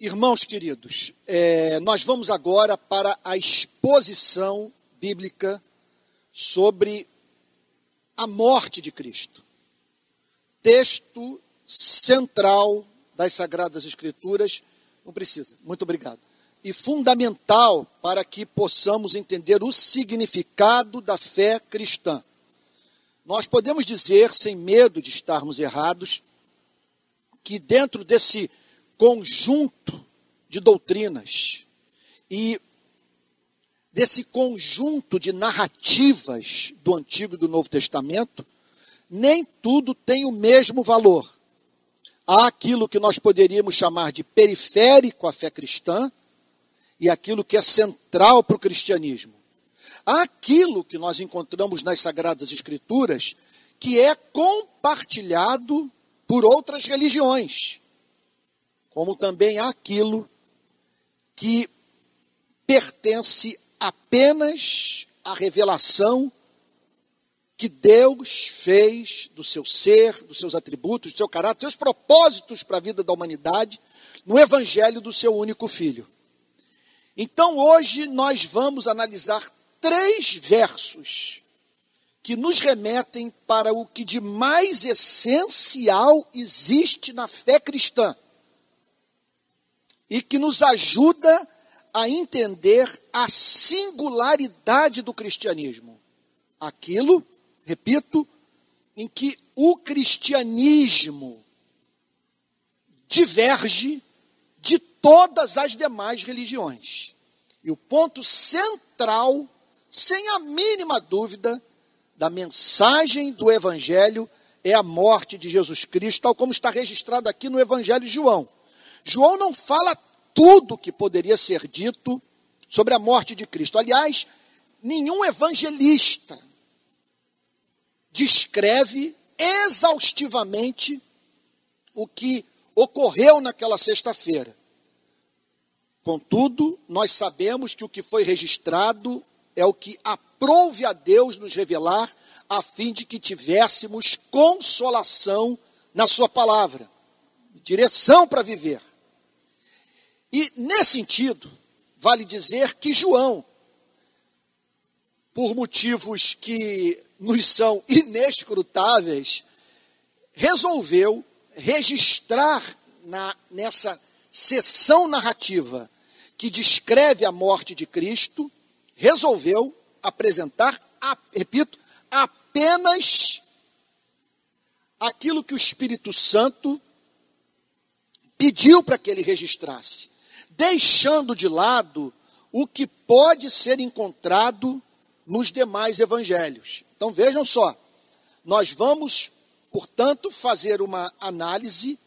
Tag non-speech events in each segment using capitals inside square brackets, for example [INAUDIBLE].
Irmãos queridos, é, nós vamos agora para a exposição bíblica sobre a morte de Cristo. Texto central das Sagradas Escrituras. Não precisa, muito obrigado. E fundamental para que possamos entender o significado da fé cristã. Nós podemos dizer, sem medo de estarmos errados, que dentro desse conjunto de doutrinas e desse conjunto de narrativas do Antigo e do Novo Testamento, nem tudo tem o mesmo valor. Há aquilo que nós poderíamos chamar de periférico à fé cristã e aquilo que é central para o cristianismo. Aquilo que nós encontramos nas Sagradas Escrituras que é compartilhado por outras religiões como também aquilo que pertence apenas à revelação que Deus fez do seu ser, dos seus atributos, do seu caráter, dos seus propósitos para a vida da humanidade no evangelho do seu único filho. Então hoje nós vamos analisar três versos que nos remetem para o que de mais essencial existe na fé cristã e que nos ajuda a entender a singularidade do cristianismo. Aquilo, repito, em que o cristianismo diverge de todas as demais religiões. E o ponto central, sem a mínima dúvida, da mensagem do Evangelho é a morte de Jesus Cristo, tal como está registrado aqui no Evangelho de João. João não fala tudo que poderia ser dito sobre a morte de Cristo. Aliás, nenhum evangelista descreve exaustivamente o que ocorreu naquela sexta-feira. Contudo, nós sabemos que o que foi registrado é o que aprouve a Deus nos revelar, a fim de que tivéssemos consolação na Sua palavra, direção para viver. E, nesse sentido, vale dizer que João, por motivos que nos são inescrutáveis, resolveu registrar na, nessa sessão narrativa que descreve a morte de Cristo, resolveu apresentar, repito, apenas aquilo que o Espírito Santo pediu para que ele registrasse deixando de lado o que pode ser encontrado nos demais evangelhos. Então vejam só, nós vamos, portanto, fazer uma análise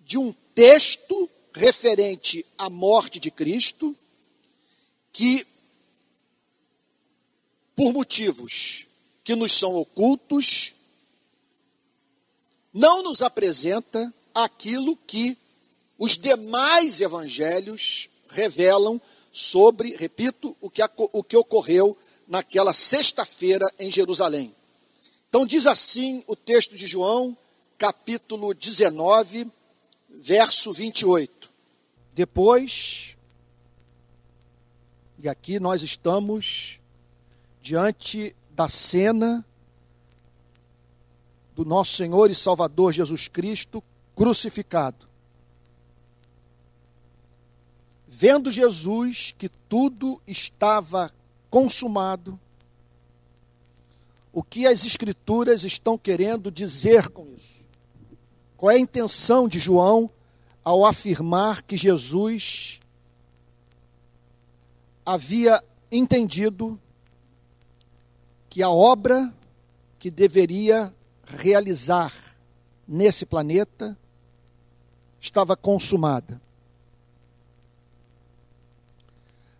de um texto referente à morte de Cristo, que, por motivos que nos são ocultos, não nos apresenta aquilo que os demais evangelhos revelam sobre, repito, o que, o que ocorreu naquela sexta-feira em Jerusalém. Então, diz assim o texto de João, capítulo 19, verso 28. Depois, e aqui nós estamos diante da cena do nosso Senhor e Salvador Jesus Cristo crucificado. Vendo Jesus que tudo estava consumado, o que as Escrituras estão querendo dizer com isso? Qual é a intenção de João ao afirmar que Jesus havia entendido que a obra que deveria realizar nesse planeta estava consumada?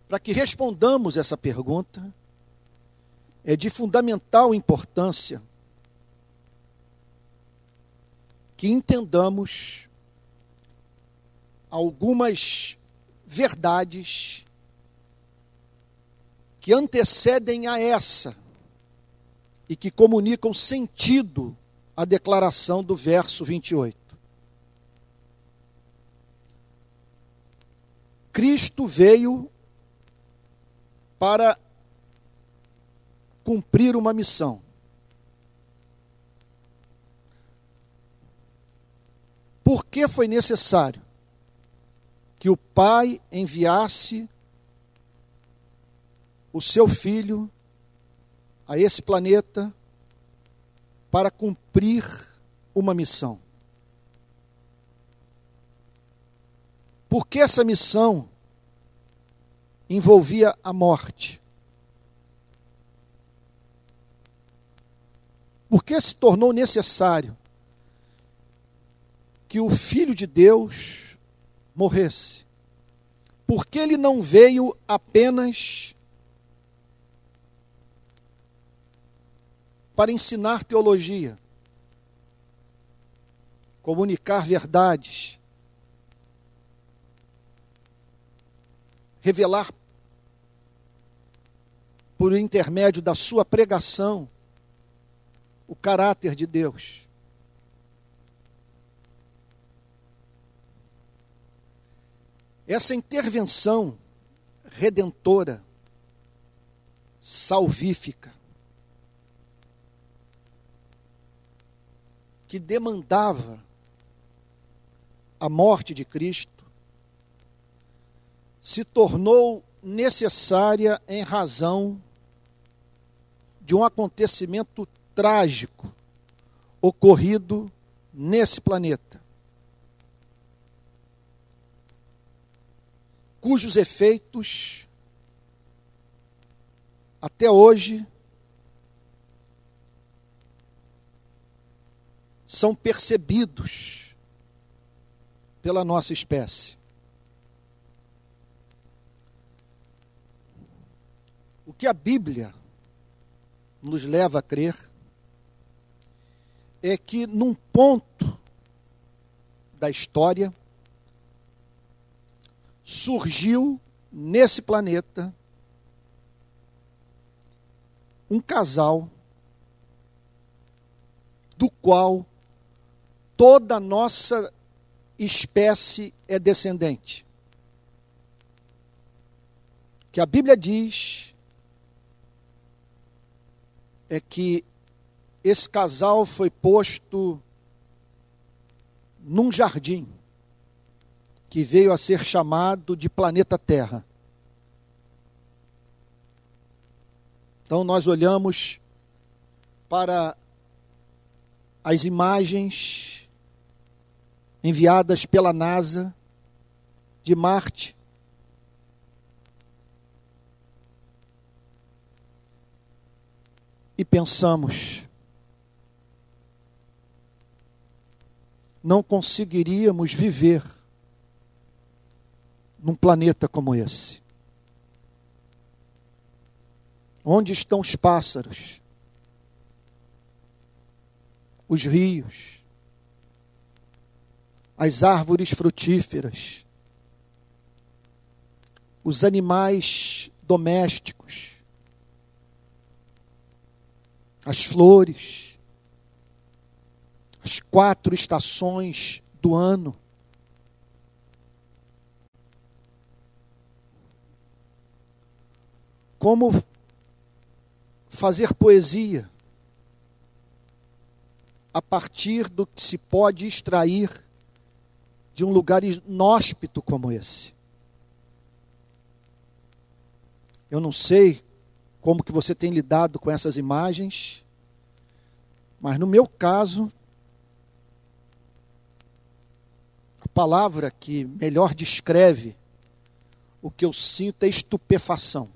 Para que respondamos essa pergunta, é de fundamental importância que entendamos algumas verdades que antecedem a essa e que comunicam sentido à declaração do verso 28. Cristo veio para cumprir uma missão. Por que foi necessário que o Pai enviasse o seu filho a esse planeta para cumprir uma missão? Porque essa missão envolvia a morte. Porque se tornou necessário que o Filho de Deus morresse. Porque ele não veio apenas para ensinar teologia, comunicar verdades, revelar por intermédio da sua pregação o caráter de Deus. Essa intervenção redentora, salvífica, que demandava a morte de Cristo, se tornou necessária em razão de um acontecimento trágico ocorrido nesse planeta, cujos efeitos até hoje são percebidos pela nossa espécie. O que a Bíblia nos leva a crer é que num ponto da história surgiu nesse planeta um casal do qual toda a nossa espécie é descendente. Que a Bíblia diz é que esse casal foi posto num jardim que veio a ser chamado de planeta Terra. Então nós olhamos para as imagens enviadas pela NASA de Marte e pensamos, não conseguiríamos viver num planeta como esse. Onde estão os pássaros? Os rios? As árvores frutíferas? Os animais domésticos? as flores, as quatro estações do ano. Como fazer poesia a partir do que se pode extrair de um lugar inóspito como esse. Eu não sei como que você tem lidado com essas imagens. Mas no meu caso, a palavra que melhor descreve o que eu sinto é estupefação.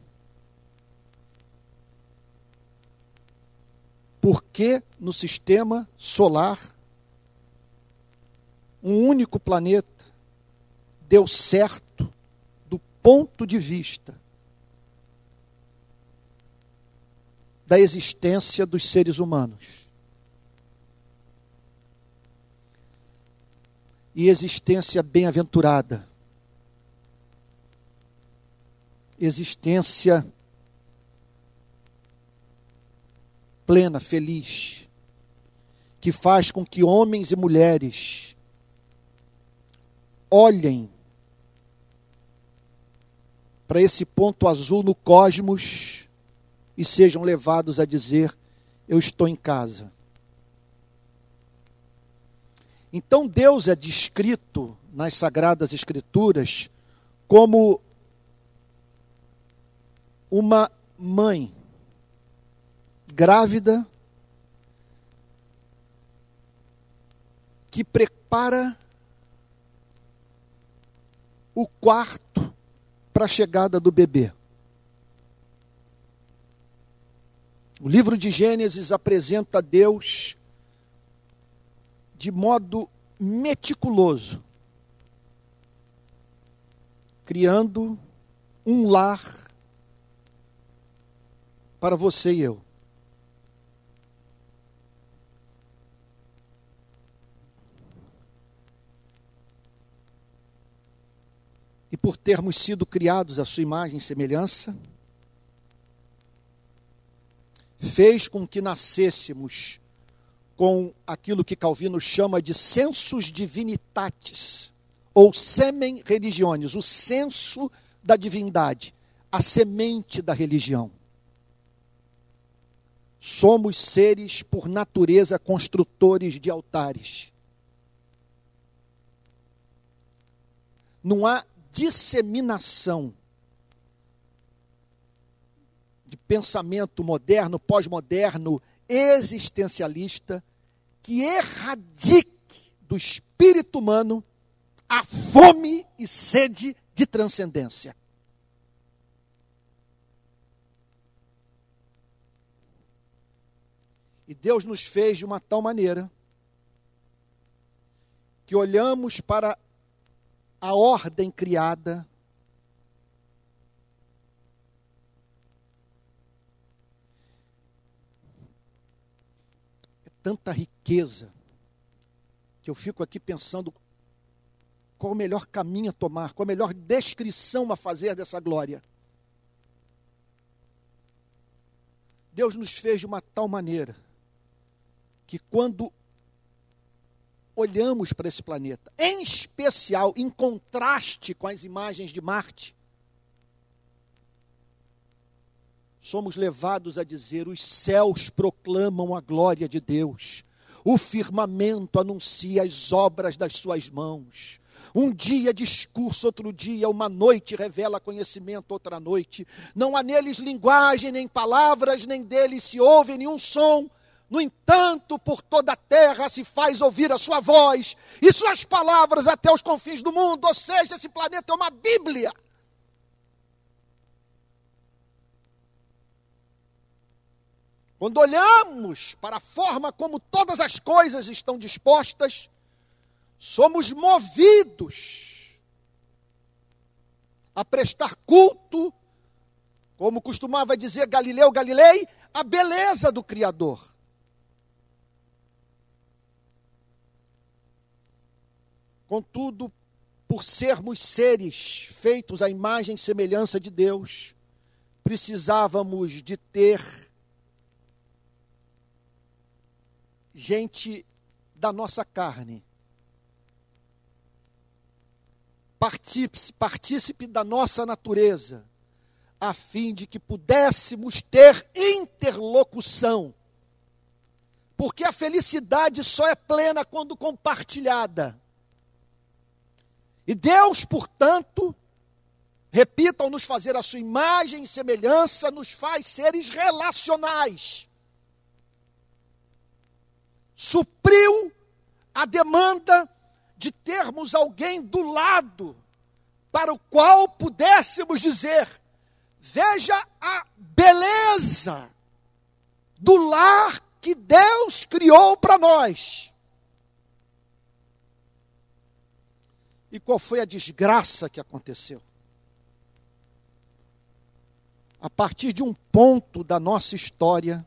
Porque no sistema solar, um único planeta deu certo do ponto de vista da existência dos seres humanos. E existência bem-aventurada. Existência plena, feliz, que faz com que homens e mulheres olhem para esse ponto azul no cosmos e sejam levados a dizer: Eu estou em casa. Então Deus é descrito nas Sagradas Escrituras como uma mãe grávida que prepara o quarto para a chegada do bebê. O livro de Gênesis apresenta Deus de modo meticuloso, criando um lar para você e eu. E por termos sido criados à sua imagem e semelhança, fez com que nascêssemos com aquilo que Calvino chama de sensus divinitatis, ou semen religiones, o senso da divindade, a semente da religião. Somos seres, por natureza, construtores de altares. Não há disseminação de pensamento moderno, pós-moderno, existencialista, que erradique do espírito humano a fome e sede de transcendência. E Deus nos fez de uma tal maneira que olhamos para a ordem criada é tanta riqueza que eu fico aqui pensando qual o melhor caminho a tomar, qual a melhor descrição a fazer dessa glória. Deus nos fez de uma tal maneira que quando olhamos para esse planeta, em especial em contraste com as imagens de Marte, somos levados a dizer: os céus proclamam a glória de Deus, o firmamento anuncia as obras das suas mãos. Um dia discurso, outro dia, uma noite revela conhecimento, outra noite. Não há neles linguagem, nem palavras, nem deles se ouve nenhum som, no entanto, por toda a terra se faz ouvir a sua voz e suas palavras até os confins do mundo. Ou seja, esse planeta é uma Bíblia. Quando olhamos para a forma como todas as coisas estão dispostas, somos movidos a prestar culto, como costumava dizer Galileu Galilei, a beleza do Criador. Contudo, por sermos seres feitos à imagem e semelhança de Deus, precisávamos de ter gente da nossa carne, partícipe, da nossa natureza, a fim de que pudéssemos ter interlocução. Porque a felicidade só é plena quando compartilhada. E Deus, portanto, repita, ao nos fazer a sua imagem e semelhança, nos faz seres relacionais. Supriu a demanda de termos alguém do lado para o qual pudéssemos dizer: veja a beleza do lar que Deus criou para nós. E qual foi a desgraça que aconteceu? A partir de um ponto da nossa história,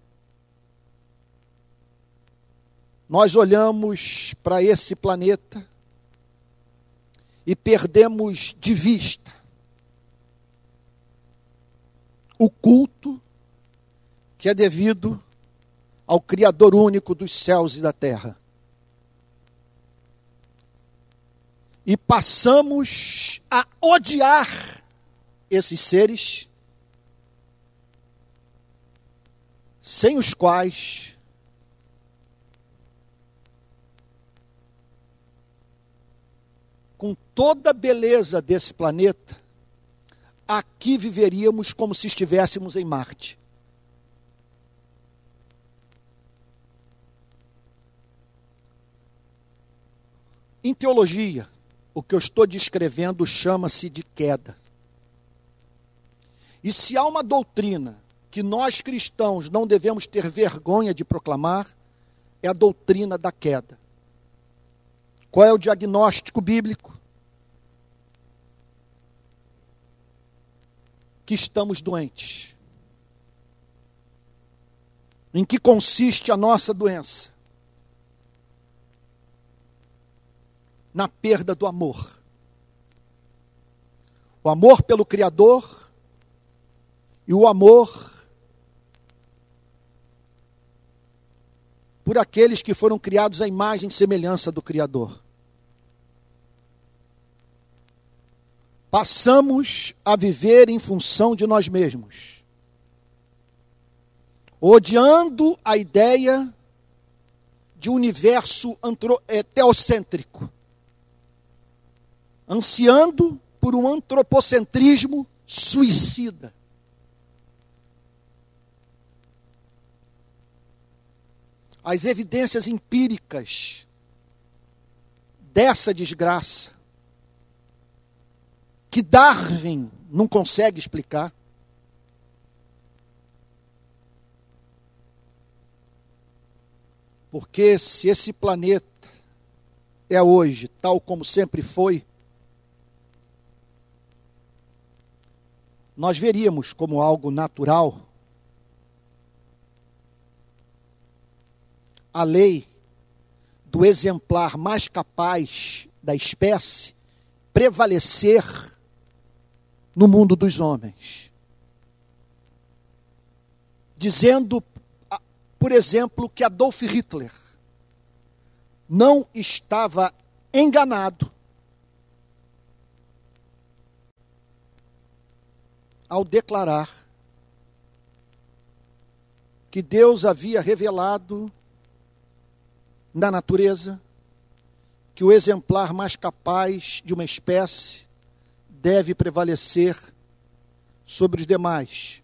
nós olhamos para esse planeta e perdemos de vista o culto que é devido ao Criador único dos céus e da terra. E passamos a odiar esses seres, sem os quais com toda a beleza desse planeta, aqui viveríamos como se estivéssemos em Marte. Em teologia, o que eu estou descrevendo chama-se de queda. E se há uma doutrina que nós cristãos não devemos ter vergonha de proclamar, é a doutrina da queda. Qual é o diagnóstico bíblico? Que estamos doentes. Em que consiste a nossa doença? Na perda do amor. O amor pelo Criador e o amor por aqueles que foram criados à imagem e semelhança do Criador. Passamos a viver em função de nós mesmos, odiando a ideia de um universo é, teocêntrico, ansiando por um antropocentrismo suicida. as evidências empíricas dessa desgraça, que Darwin não consegue explicar. Porque se esse planeta é hoje tal como sempre foi, nós veríamos como algo natural a lei do exemplar mais capaz da espécie prevalecer no mundo dos homens. Dizendo, por exemplo, que Adolf Hitler não estava enganado ao declarar que Deus havia revelado na natureza que o exemplar mais capaz de uma espécie deve prevalecer sobre os demais.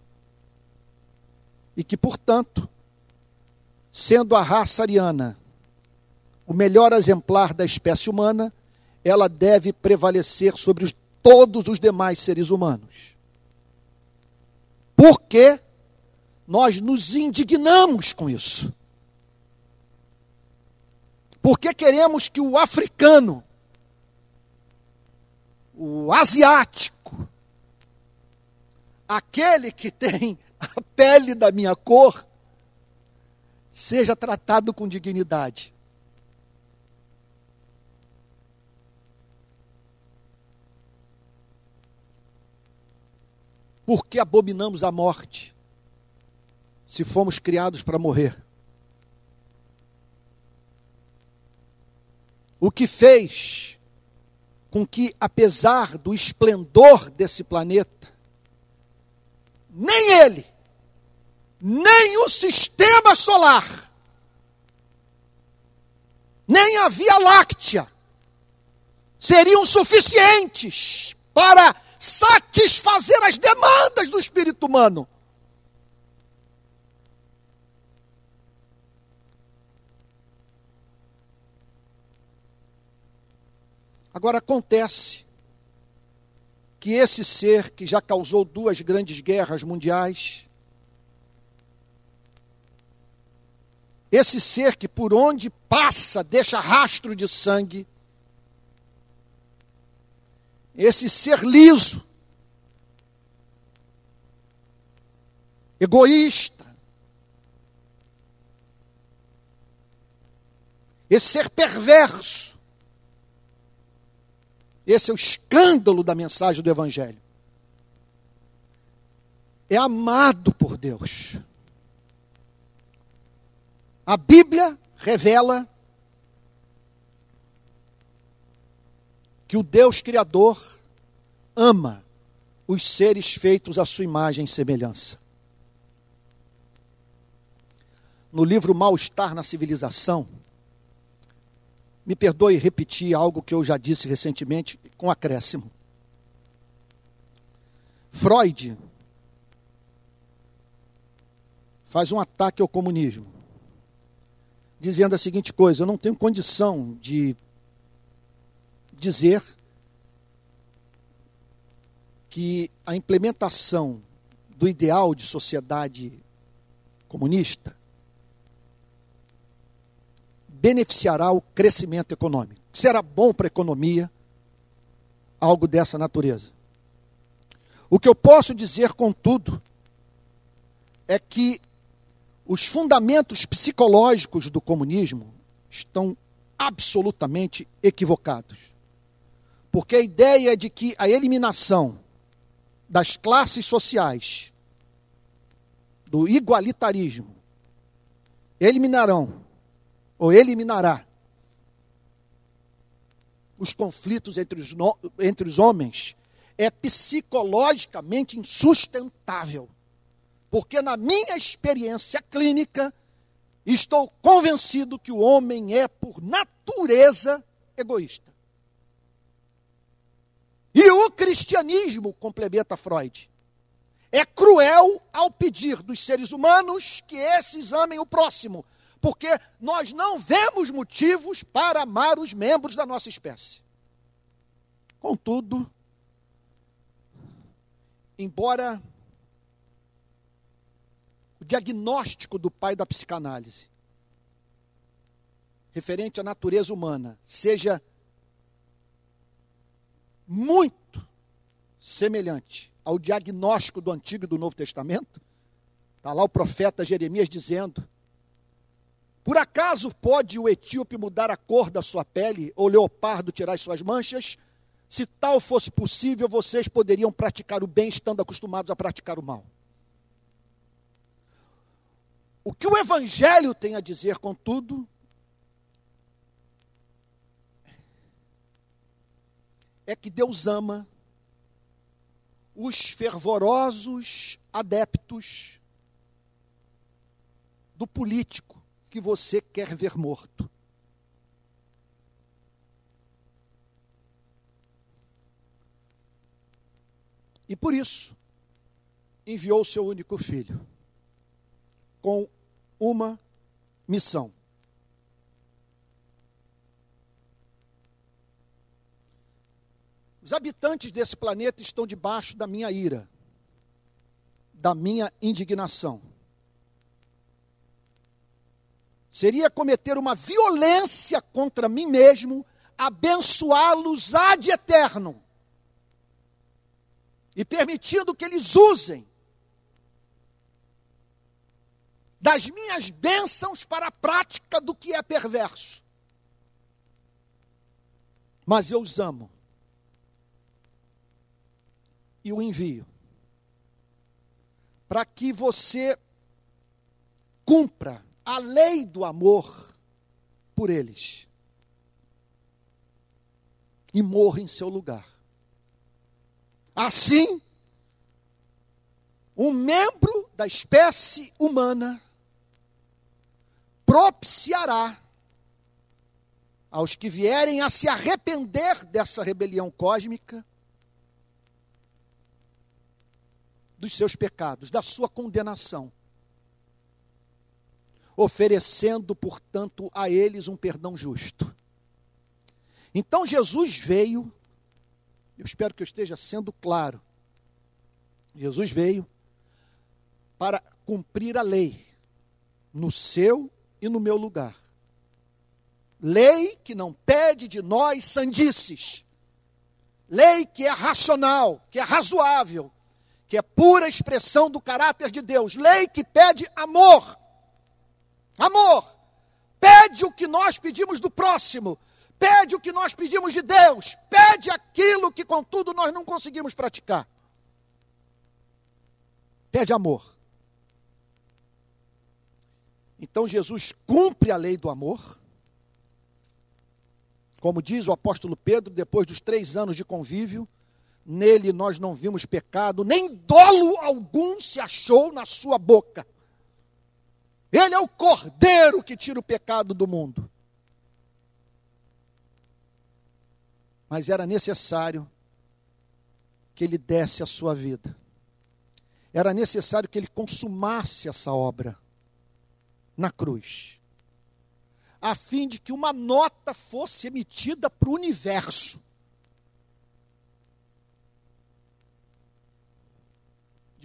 E que, portanto, sendo a raça ariana o melhor exemplar da espécie humana, ela deve prevalecer sobre os, todos os demais seres humanos. Porque nós nos indignamos com isso. Porque queremos que o africano, o asiático, aquele que tem a pele da minha cor, seja tratado com dignidade. Porque abominamos a morte, se fomos criados para morrer. O que fez com que, apesar do esplendor desse planeta, nem ele, nem o sistema solar, nem a Via Láctea seriam suficientes para satisfazer as demandas do espírito humano. Agora acontece que esse ser que já causou duas grandes guerras mundiais, esse ser que por onde passa deixa rastro de sangue, esse ser liso, egoísta, esse ser perverso, esse é o escândalo da mensagem do Evangelho. É amado por Deus. A Bíblia revela que o Deus Criador ama os seres feitos à sua imagem e semelhança. No livro Mal-Estar na Civilização, me perdoe repetir algo que eu já disse recentemente, com acréscimo. Freud faz um ataque ao comunismo, dizendo a seguinte coisa: eu não tenho condição de dizer que a implementação do ideal de sociedade comunista beneficiará o crescimento econômico. Será bom para a economia algo dessa natureza. O que eu posso dizer, contudo, é que os fundamentos psicológicos do comunismo estão absolutamente equivocados. Porque a ideia de que a eliminação das classes sociais, do igualitarismo, eliminarão, ou eliminará, os conflitos entre os, no, entre os homens, é psicologicamente insustentável. Porque, na minha experiência clínica, estou convencido que o homem é, por natureza, egoísta. E o cristianismo, complementa Freud, é cruel ao pedir dos seres humanos que esses amem o próximo, porque nós não vemos motivos para amar os membros da nossa espécie. Contudo, embora o diagnóstico do pai da psicanálise referente à natureza humana seja muito semelhante ao diagnóstico do Antigo e do Novo Testamento. Está lá o profeta Jeremias dizendo: Por acaso pode o etíope mudar a cor da sua pele, ou o leopardo tirar as suas manchas? Se tal fosse possível, vocês poderiam praticar o bem estando acostumados a praticar o mal. O que o Evangelho tem a dizer, contudo, é que Deus ama os fervorosos adeptos do político que você quer ver morto. E por isso, enviou seu único filho com uma missão: Os habitantes desse planeta estão debaixo da minha ira, da minha indignação. Seria cometer uma violência contra mim mesmo, abençoá-los ad eterno e permitindo que eles usem das minhas bênçãos para a prática do que é perverso. Mas eu os amo e o envio. Para que você cumpra a lei do amor por eles e morra em seu lugar. Assim, um membro da espécie humana propiciará aos que vierem a se arrepender dessa rebelião cósmica dos seus pecados, da sua condenação, oferecendo, portanto, a eles um perdão justo. Então Jesus veio, eu espero que eu esteja sendo claro. Jesus veio para cumprir a lei no seu e no meu lugar. Lei que não pede de nós sandices. Lei que é racional, que é razoável, que é pura expressão do caráter de Deus. Lei que pede amor. Amor. Pede o que nós pedimos do próximo. Pede o que nós pedimos de Deus. Pede aquilo que, contudo, nós não conseguimos praticar. Pede amor. Então Jesus cumpre a lei do amor. Como diz o apóstolo Pedro, depois dos três anos de convívio, nele nós não vimos pecado, nem dolo algum se achou na sua boca. Ele é o cordeiro que tira o pecado do mundo. Mas era necessário que ele desse a sua vida. Era necessário que ele consumasse essa obra na cruz, a fim de que uma nota fosse emitida para o universo.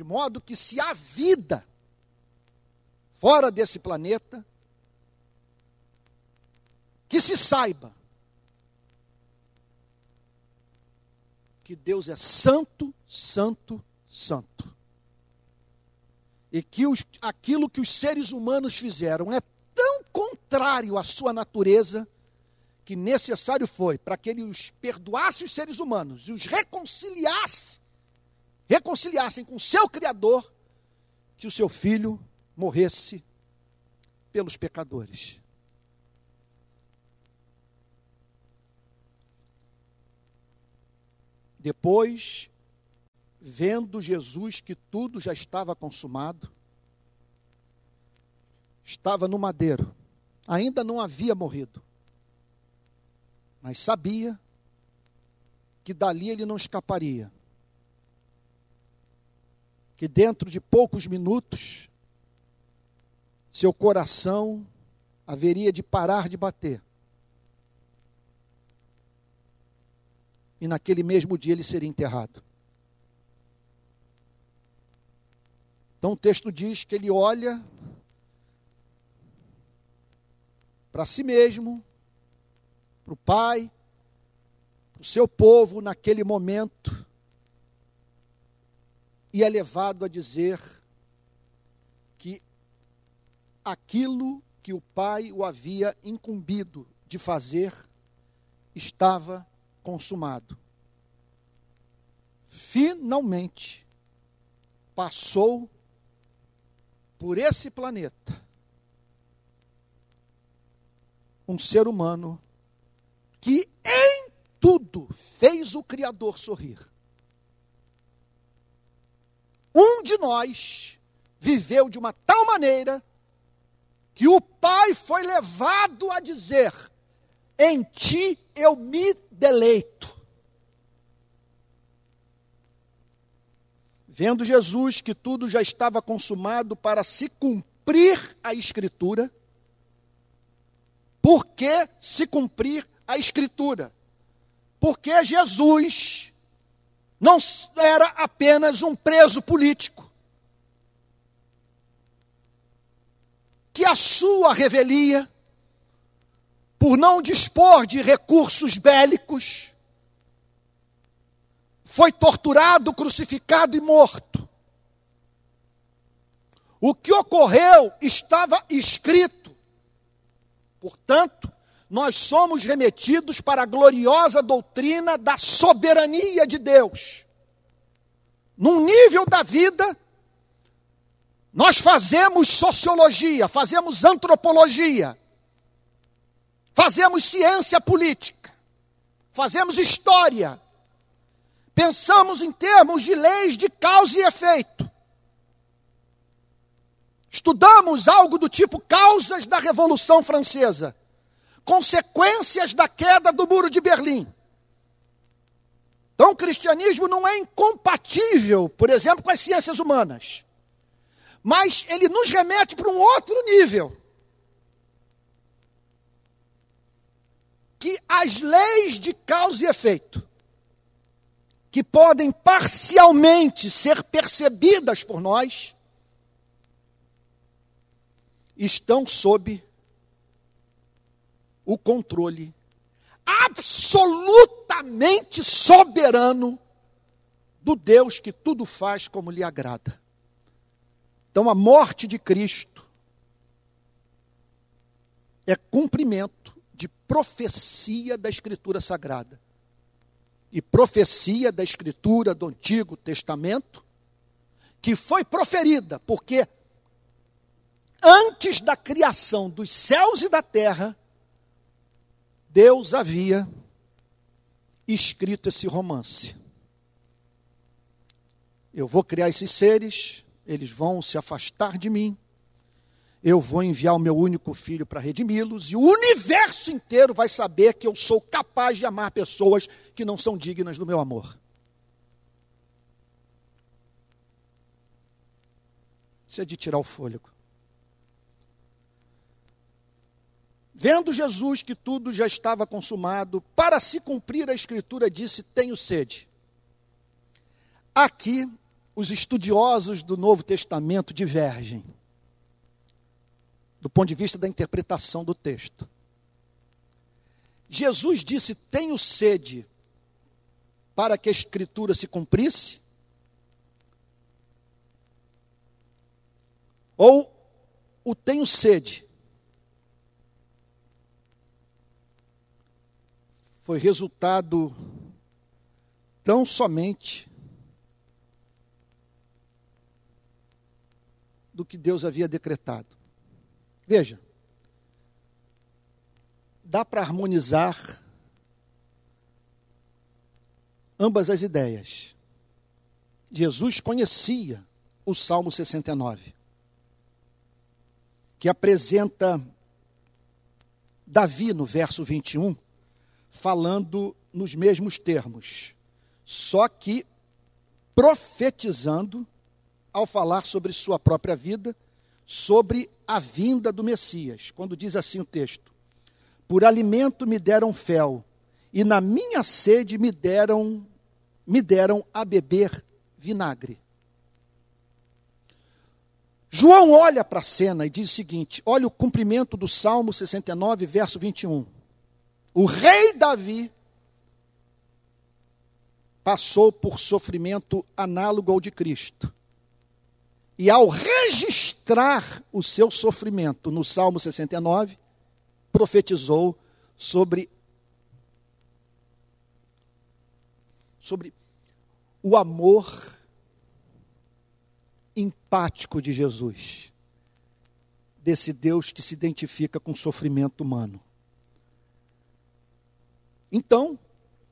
De modo que se há vida fora desse planeta, que se saiba que Deus é santo, santo, santo. E que os, aquilo que os seres humanos fizeram é tão contrário à sua natureza que necessário foi para que ele os perdoasse os seres humanos e os reconciliasse, reconciliassem com seu Criador, que o seu filho morresse pelos pecadores. Depois vendo Jesus que tudo já estava consumado, estava no madeiro, ainda não havia morrido, mas sabia que dali ele não escaparia, que dentro de poucos minutos seu coração haveria de parar de bater. E naquele mesmo dia ele seria enterrado. Então o texto diz que ele olha para si mesmo, para o Pai, para o seu povo naquele momento, e é levado a dizer que aquilo que o Pai o havia incumbido de fazer estava consumado. Finalmente passou por esse planeta um ser humano que em tudo fez o Criador sorrir. Um de nós viveu de uma tal maneira que o Pai foi levado a dizer: Em ti eu me deleito. Vendo Jesus que tudo já estava consumado para se cumprir a Escritura, por que se cumprir a Escritura? Porque Jesus não era apenas um preso político, que a sua revelia, por não dispor de recursos bélicos, foi torturado, crucificado e morto. O que ocorreu estava escrito. Portanto, nós somos remetidos para a gloriosa doutrina da soberania de Deus. Num nível da vida, nós fazemos sociologia, fazemos antropologia, fazemos ciência política, fazemos história, Pensamos em termos de leis de causa e efeito. Estudamos algo do tipo causas da Revolução Francesa, consequências da queda do Muro de Berlim. Então, o cristianismo não é incompatível, por exemplo, com as ciências humanas. Mas ele nos remete para um outro nível. Que as leis de causa e efeito que podem parcialmente ser percebidas por nós, estão sob o controle absolutamente soberano do Deus que tudo faz como lhe agrada. Então, a morte de Cristo é cumprimento de profecia da Escritura Sagrada e profecia da Escritura do Antigo Testamento, que foi proferida, porque antes da criação dos céus e da terra, Deus havia escrito esse romance. Eu vou criar esses seres, eles vão se afastar de mim, eu vou enviar o meu único filho para redimi-los, e o universo inteiro vai saber que eu sou capaz de amar pessoas que não são dignas do meu amor. Isso é de tirar o fôlego. Vendo Jesus que tudo já estava consumado, para se cumprir a Escritura, disse: Tenho sede. Aqui, os estudiosos do Novo Testamento divergem do ponto de vista da interpretação do texto. Jesus disse: Tenho sede para que a Escritura se cumprisse? Ou o tenho sede foi resultado tão somente do que Deus havia decretado. Veja, dá para harmonizar ambas as ideias. Jesus conhecia o Salmo 69, que apresenta Davi no verso 21, falando nos mesmos termos, só que profetizando ao falar sobre sua própria vida sobre a vinda do Messias. Quando diz assim o texto: Por alimento me deram fel, e na minha sede me deram me deram a beber vinagre. João olha para a cena e diz o seguinte: olha o cumprimento do Salmo 69, verso 21. O rei Davi passou por sofrimento análogo ao de Cristo. E ao registrar o seu sofrimento no Salmo 69, profetizou sobre sobre o amor empático de Jesus, desse Deus que se identifica com o sofrimento humano. Então,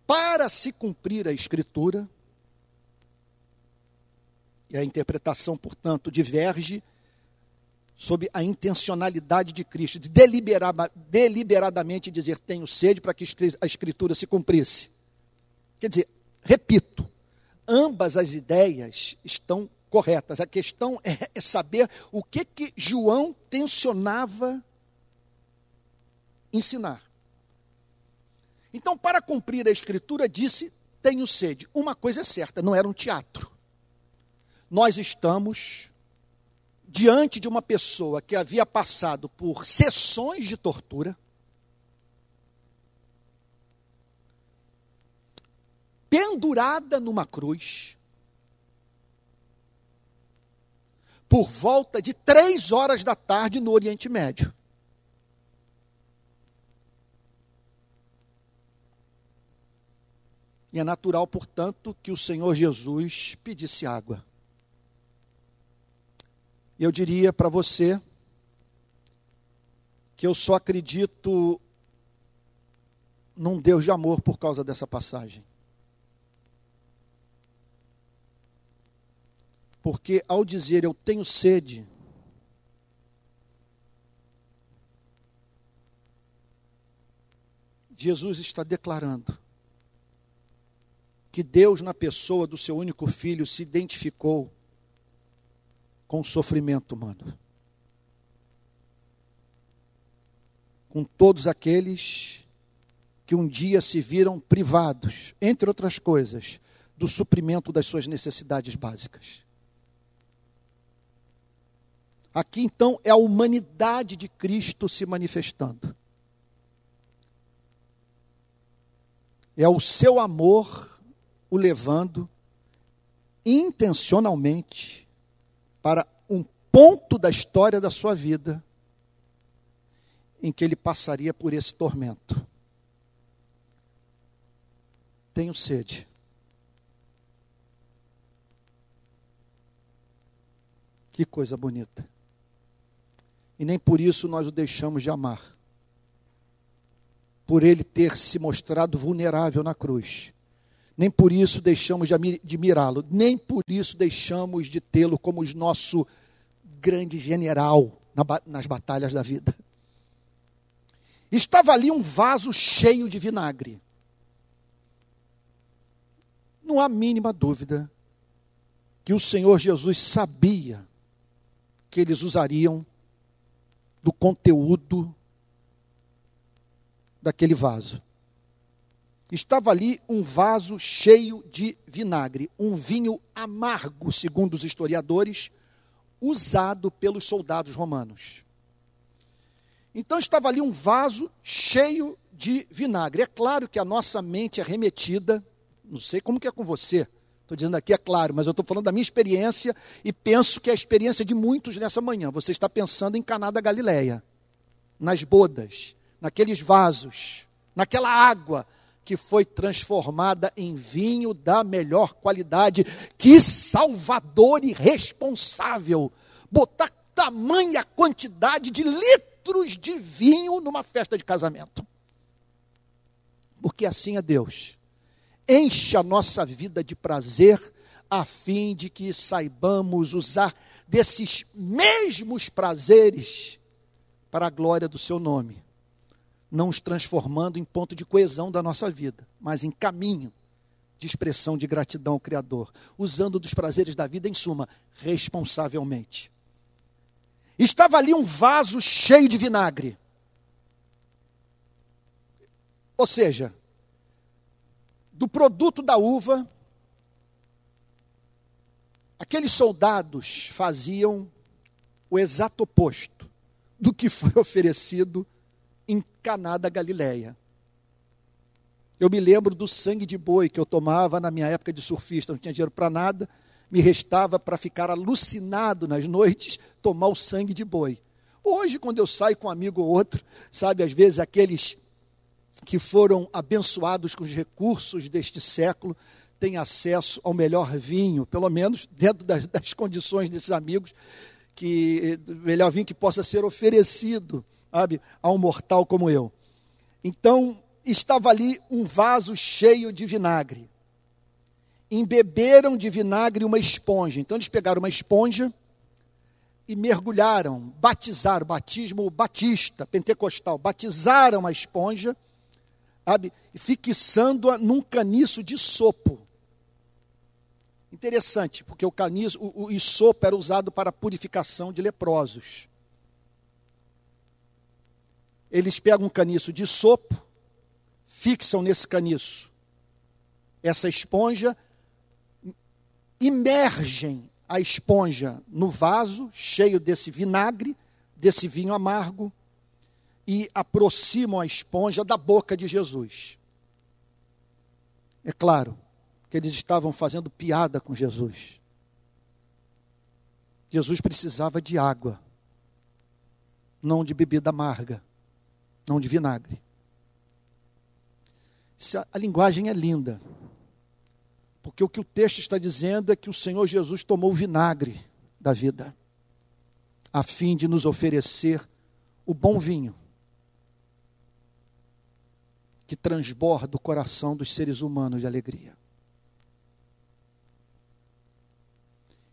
para se cumprir a Escritura, e a interpretação, portanto, diverge sobre a intencionalidade de Cristo, de deliberadamente dizer tenho sede para que a Escritura se cumprisse. Quer dizer, repito, ambas as ideias estão corretas. A questão é, é saber o que, que João tensionava ensinar. Então, para cumprir a Escritura, disse: tenho sede. Uma coisa é certa, não era um teatro nós estamos diante de uma pessoa que havia passado por sessões de tortura, pendurada numa cruz, por volta de três horas da tarde no Oriente Médio. E é natural, portanto, que o Senhor Jesus pedisse água. Eu diria para você que eu só acredito num Deus de amor por causa dessa passagem. Porque ao dizer eu tenho sede, Jesus está declarando que Deus, na pessoa do seu único filho, se identificou com o sofrimento humano. Com todos aqueles que um dia se viram privados, entre outras coisas, do suprimento das suas necessidades básicas. Aqui então é a humanidade de Cristo se manifestando. É o seu amor o levando intencionalmente para um ponto da história da sua vida em que ele passaria por esse tormento. Tenho sede. Que coisa bonita. E nem por isso nós o deixamos de amar. Por ele ter se mostrado vulnerável na cruz. Nem por isso deixamos de admirá-lo. Nem por isso deixamos de tê-lo como nosso grande general nas batalhas da vida. Estava ali um vaso cheio de vinagre. Não há mínima dúvida que o Senhor Jesus sabia que eles usariam do conteúdo daquele vaso. Estava ali um vaso cheio de vinagre, um vinho amargo, segundo os historiadores, usado pelos soldados romanos. Então estava ali um vaso cheio de vinagre. É claro que a nossa mente é remetida, não sei como que é com você, estou dizendo aqui é claro, mas eu estou falando da minha experiência e penso que é a experiência de muitos nessa manhã. Você está pensando em Caná da Galileia, nas bodas, naqueles vasos, naquela água que foi transformada em vinho da melhor qualidade. Que salvador e responsável botar tamanha quantidade de litros de vinho numa festa de casamento. Porque assim é Deus. Enche a nossa vida de prazer, a fim de que saibamos usar desses mesmos prazeres para a glória do seu nome não os transformando em ponto de coesão da nossa vida, mas em caminho de expressão de gratidão ao Criador, usando dos prazeres da vida, em suma, responsavelmente. Estava ali um vaso cheio de vinagre. Ou seja, do produto da uva, aqueles soldados faziam o exato oposto do que foi oferecido em Caná da Galileia. Eu me lembro do sangue de boi que eu tomava na minha época de surfista, não tinha dinheiro para nada, me restava para ficar alucinado nas noites, tomar o sangue de boi. Hoje, quando eu saio com um amigo ou outro, sabe, às vezes aqueles que foram abençoados com os recursos deste século têm acesso ao melhor vinho, pelo menos dentro das, das condições desses amigos, que melhor vinho que possa ser oferecido sabe, a um mortal como eu. Então, estava ali um vaso cheio de vinagre. Embeberam de vinagre uma esponja. Então, eles pegaram uma esponja e mergulharam, batizaram, batismo batista, pentecostal, batizaram a esponja, sabe, fixando-a num caniço de sopo. Interessante, porque o caniço, o, o isopo era usado para purificação de leprosos eles pegam um caniço de sopo, fixam nesse caniço essa esponja, imergem a esponja no vaso cheio desse vinagre, desse vinho amargo, e aproximam a esponja da boca de Jesus. É claro que eles estavam fazendo piada com Jesus. Jesus precisava de água, não de bebida amarga não de vinagre. A linguagem é linda, porque o que o texto está dizendo é que o Senhor Jesus tomou o vinagre da vida, a fim de nos oferecer o bom vinho, que transborda o coração dos seres humanos de alegria.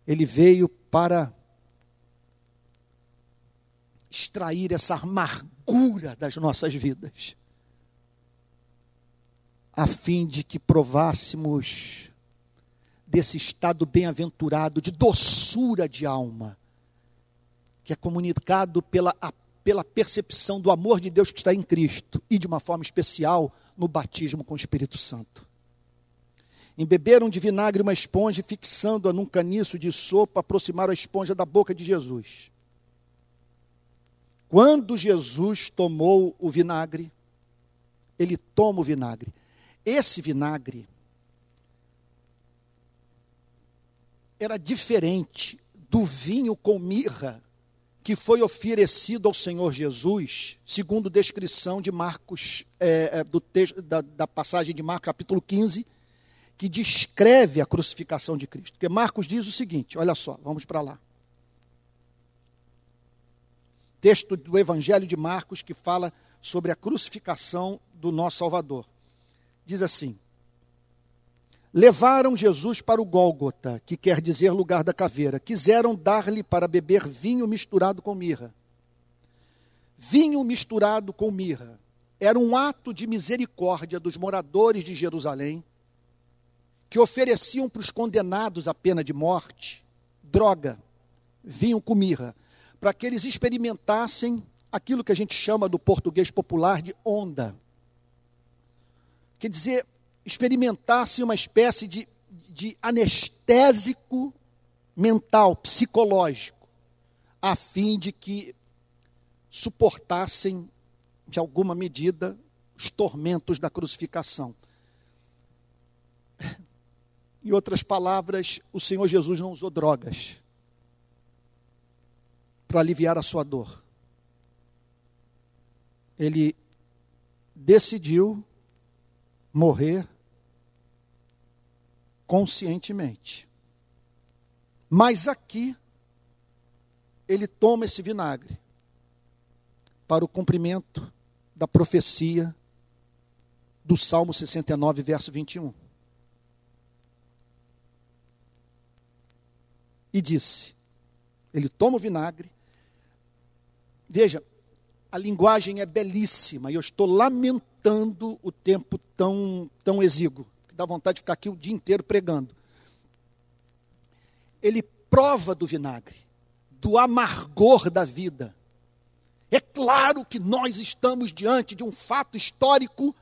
Ele veio para extrair essa amargura das nossas vidas, a fim de que provássemos desse estado bem-aventurado de doçura de alma, que é comunicado pela, pela percepção do amor de Deus que está em Cristo e, de uma forma especial, no batismo com o Espírito Santo. Embeberam de vinagre uma esponja fixando-a num caniço de sopa, aproximaram a esponja da boca de Jesus. Quando Jesus tomou o vinagre, ele toma o vinagre. Esse vinagre era diferente do vinho com mirra que foi oferecido ao Senhor Jesus, segundo descrição de Marcos, é, é, do texto, da, da passagem de Marcos, capítulo 15, que descreve a crucificação de Cristo. Porque Marcos diz o seguinte: olha só, vamos para lá. Texto do Evangelho de Marcos que fala sobre a crucificação do nosso Salvador. Diz assim: Levaram Jesus para o Gólgota, que quer dizer lugar da caveira. Quiseram dar-lhe para beber vinho misturado com mirra. Vinho misturado com mirra era um ato de misericórdia dos moradores de Jerusalém, que ofereciam para os condenados à pena de morte droga, vinho com mirra, para que eles experimentassem aquilo que a gente chama do português popular de onda. Quer dizer, experimentassem uma espécie de, de anestésico mental, psicológico, a fim de que suportassem, de alguma medida, os tormentos da crucificação. [LAUGHS] Em outras palavras, o Senhor Jesus não usou drogas para aliviar a sua dor. Ele decidiu morrer conscientemente. Mas aqui, ele toma esse vinagre para o cumprimento da profecia do Salmo 69, verso 21. E disse: ele toma o vinagre. Veja, a linguagem é belíssima e eu estou lamentando o tempo tão, tão exíguo, que dá vontade de ficar aqui o dia inteiro pregando. Ele prova do vinagre, do amargor da vida. É claro que nós estamos diante de um fato histórico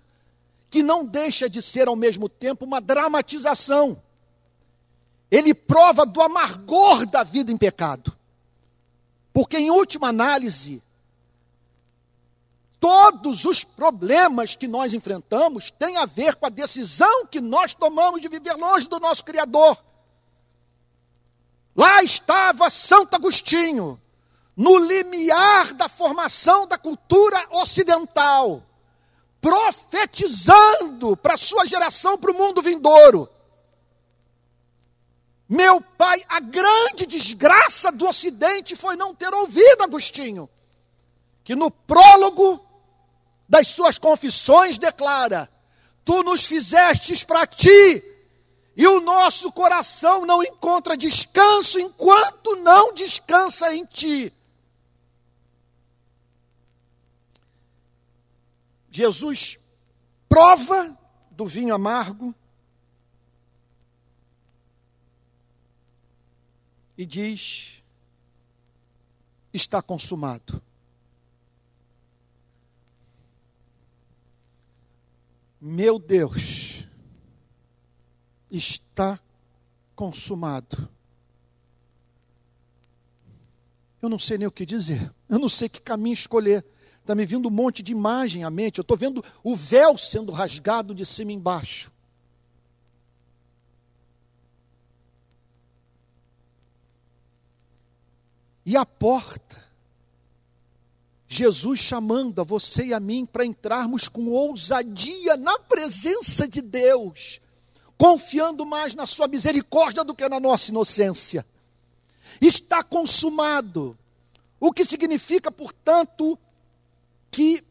que não deixa de ser ao mesmo tempo uma dramatização. Ele prova do amargor da vida em pecado. Porque, em última análise, todos os problemas que nós enfrentamos têm a ver com a decisão que nós tomamos de viver longe do nosso Criador. Lá estava Santo Agostinho, no limiar da formação da cultura ocidental, profetizando para a sua geração, para o mundo vindouro. Meu pai, a grande desgraça do Ocidente foi não ter ouvido Agostinho, que no prólogo das suas confissões declara: Tu nos fizestes para ti, e o nosso coração não encontra descanso enquanto não descansa em ti. Jesus prova do vinho amargo e diz: está consumado. Meu Deus, está consumado. Eu não sei nem o que dizer, eu não sei que caminho escolher. Está me vindo um monte de imagem à mente. Eu estou vendo o véu sendo rasgado de cima embaixo. E a porta, Jesus chamando a você e a mim para entrarmos com ousadia na presença de Deus, confiando mais na Sua misericórdia do que na nossa inocência. Está consumado, o que significa, portanto, que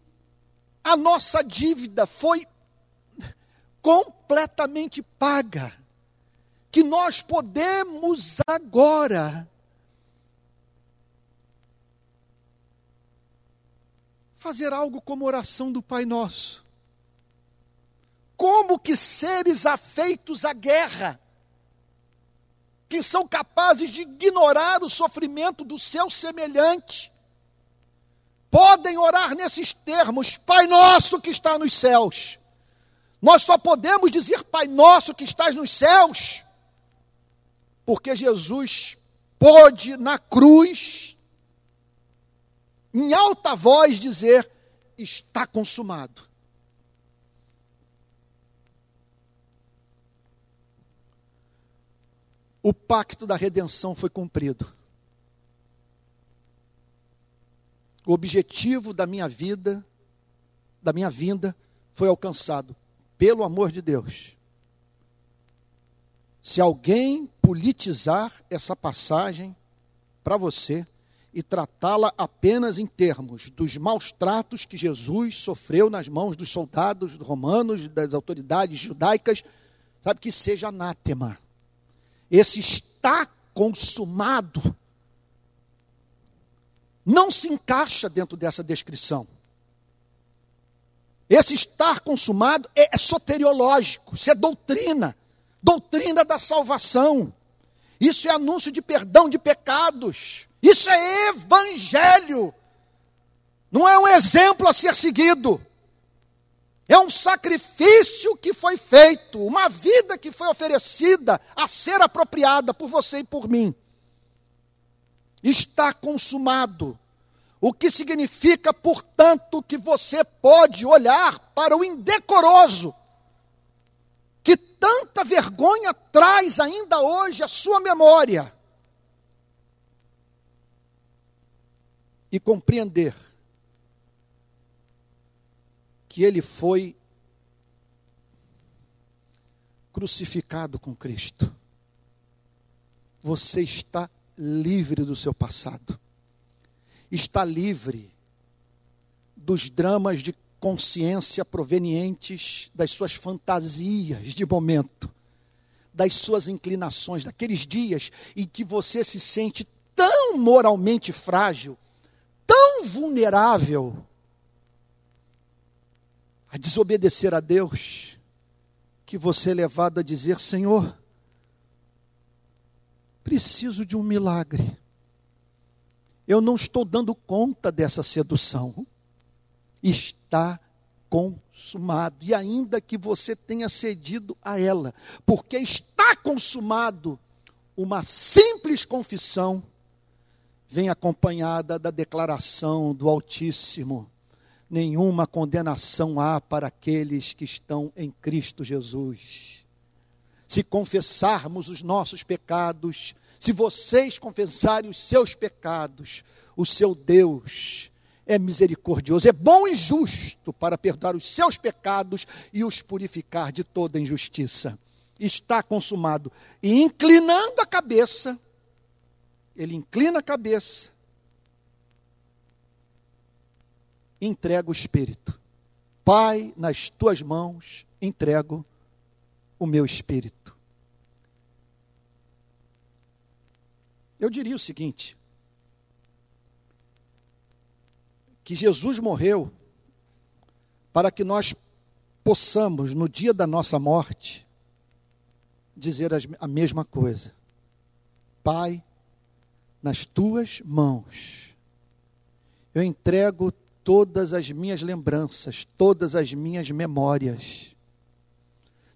a nossa dívida foi completamente paga, que nós podemos agora fazer algo como oração do Pai Nosso. Como que seres afeitos à guerra, que são capazes de ignorar o sofrimento do seu semelhante, podem orar nesses termos: Pai Nosso que está nos céus. Nós só podemos dizer Pai Nosso que estás nos céus, porque Jesus pôde na cruz em alta voz dizer: está consumado. O pacto da redenção foi cumprido. O objetivo da minha vida, da minha vinda, foi alcançado pelo amor de Deus. Se alguém politizar essa passagem para você, e tratá-la apenas em termos dos maus tratos que Jesus sofreu nas mãos dos soldados romanos, das autoridades judaicas, sabe que seja anátema. Esse está consumado não se encaixa dentro dessa descrição. Esse estar consumado é, é soteriológico, isso é doutrina, doutrina da salvação. Isso é anúncio de perdão de pecados. Isso é evangelho. Não é um exemplo a ser seguido. É um sacrifício que foi feito, uma vida que foi oferecida a ser apropriada por você e por mim. Está consumado. O que significa, portanto, que você pode olhar para o indecoroso, que tanta vergonha traz ainda hoje à sua memória, e compreender que ele foi crucificado com Cristo. Você está livre do seu passado está livre dos dramas de consciência provenientes das suas fantasias de momento, das suas inclinações, daqueles dias em que você se sente tão moralmente frágil, vulnerável a desobedecer a Deus, que você é levado a dizer: Senhor, preciso de um milagre eu não estou dando conta dessa sedução. Está consumado. E ainda que você tenha cedido a ela, porque está consumado, uma simples confissão vem acompanhada da declaração do Altíssimo: nenhuma condenação há para aqueles que estão em Cristo Jesus. Se confessarmos os nossos pecados, se vocês confessarem os seus pecados, o seu Deus é misericordioso, é bom e justo para perdoar os seus pecados e os purificar de toda injustiça. Está consumado. E inclinando a cabeça, ele inclina a cabeça, entrega o espírito. Pai, nas tuas mãos entrego o meu espírito. Eu diria o seguinte: que Jesus morreu para que nós possamos, no dia da nossa morte, dizer a mesma coisa. Pai, nas tuas mãos, eu entrego todas as minhas lembranças, todas as minhas memórias.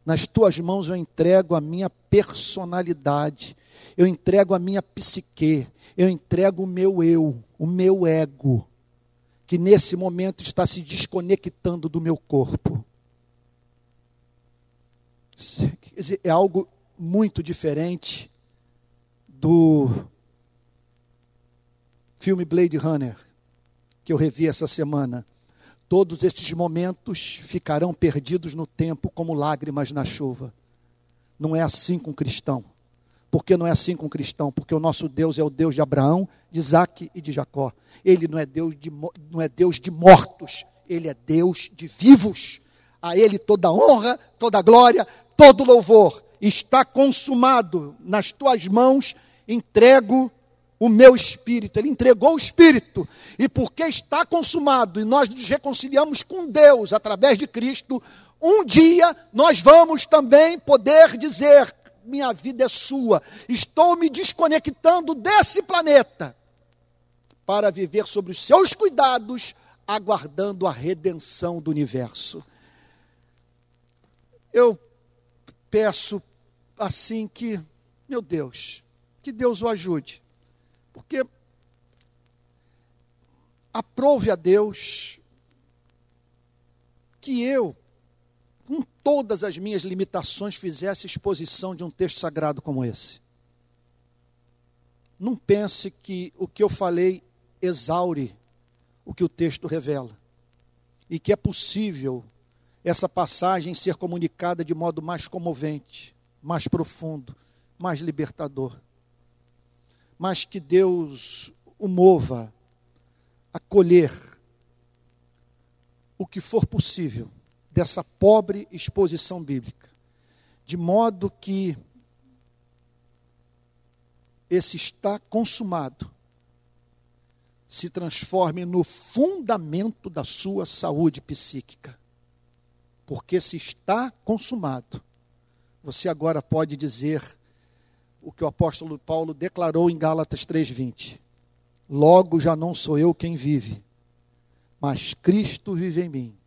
Nas tuas mãos eu entrego a minha personalidade, eu entrego a minha psique, eu entrego o meu eu, o meu ego, que nesse momento está se desconectando do meu corpo. É algo muito diferente do filme Blade Runner, que eu revi essa semana. Todos estes momentos ficarão perdidos no tempo como lágrimas na chuva. Não é assim com o cristão. Por que não é assim com o cristão? Porque o nosso Deus é o Deus de Abraão, de Isaac e de Jacó. Ele não é Deus de, não é Deus de mortos, ele é Deus de vivos. A ele toda honra, toda glória, todo louvor. Está consumado nas tuas mãos, entrego o meu espírito. Ele entregou o espírito. E porque está consumado e nós nos reconciliamos com Deus através de Cristo, um dia nós vamos também poder dizer: minha vida é sua. Estou me desconectando desse planeta para viver sobre os seus cuidados, aguardando a redenção do universo. Eu peço assim que, meu Deus, que Deus o ajude. Porque aprove a Deus que eu com todas as minhas limitações, fizesse exposição de um texto sagrado como esse. Não pense que o que eu falei exaure o que o texto revela. E que é possível essa passagem ser comunicada de modo mais comovente, mais profundo, mais libertador. Mas que Deus o mova a colher o que for possível dessa pobre exposição bíblica, de modo que esse está consumado se transforme no fundamento da sua saúde psíquica. Porque se está consumado, você agora pode dizer o que o apóstolo Paulo declarou em Gálatas 3:20. Logo já não sou eu quem vive, mas Cristo vive em mim.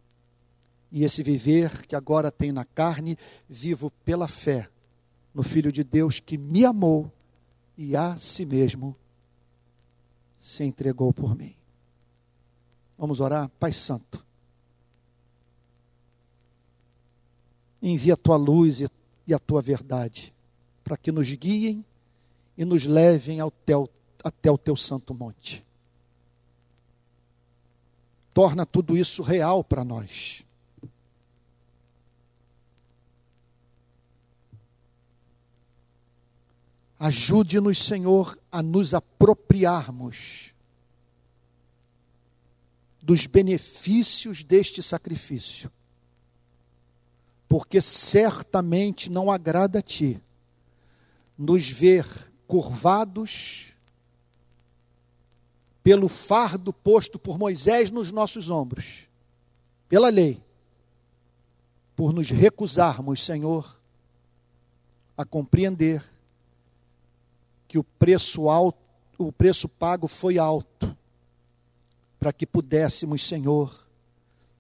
E esse viver que agora tem na carne, vivo pela fé no Filho de Deus que me amou e a si mesmo se entregou por mim. Vamos orar? Pai Santo, envia a tua luz e a tua verdade, para que nos guiem e nos levem ao teu, até o teu santo monte. Torna tudo isso real para nós. Ajude-nos, Senhor, a nos apropriarmos dos benefícios deste sacrifício, porque certamente não agrada a Ti nos ver curvados pelo fardo posto por Moisés nos nossos ombros, pela lei, por nos recusarmos, Senhor, a compreender que o preço alto, o preço pago foi alto, para que pudéssemos, Senhor,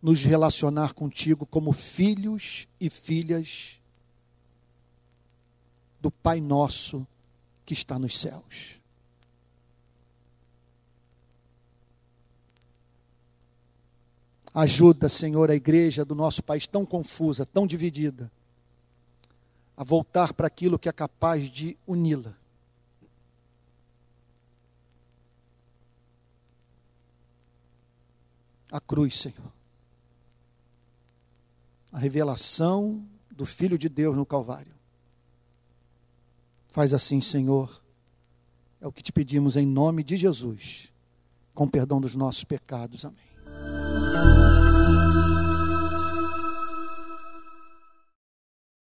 nos relacionar contigo como filhos e filhas do Pai nosso que está nos céus. Ajuda, Senhor, a igreja do nosso país tão confusa, tão dividida, a voltar para aquilo que é capaz de uni-la. a cruz, Senhor. A revelação do Filho de Deus no Calvário. Faz assim, Senhor. É o que te pedimos em nome de Jesus, com perdão dos nossos pecados. Amém.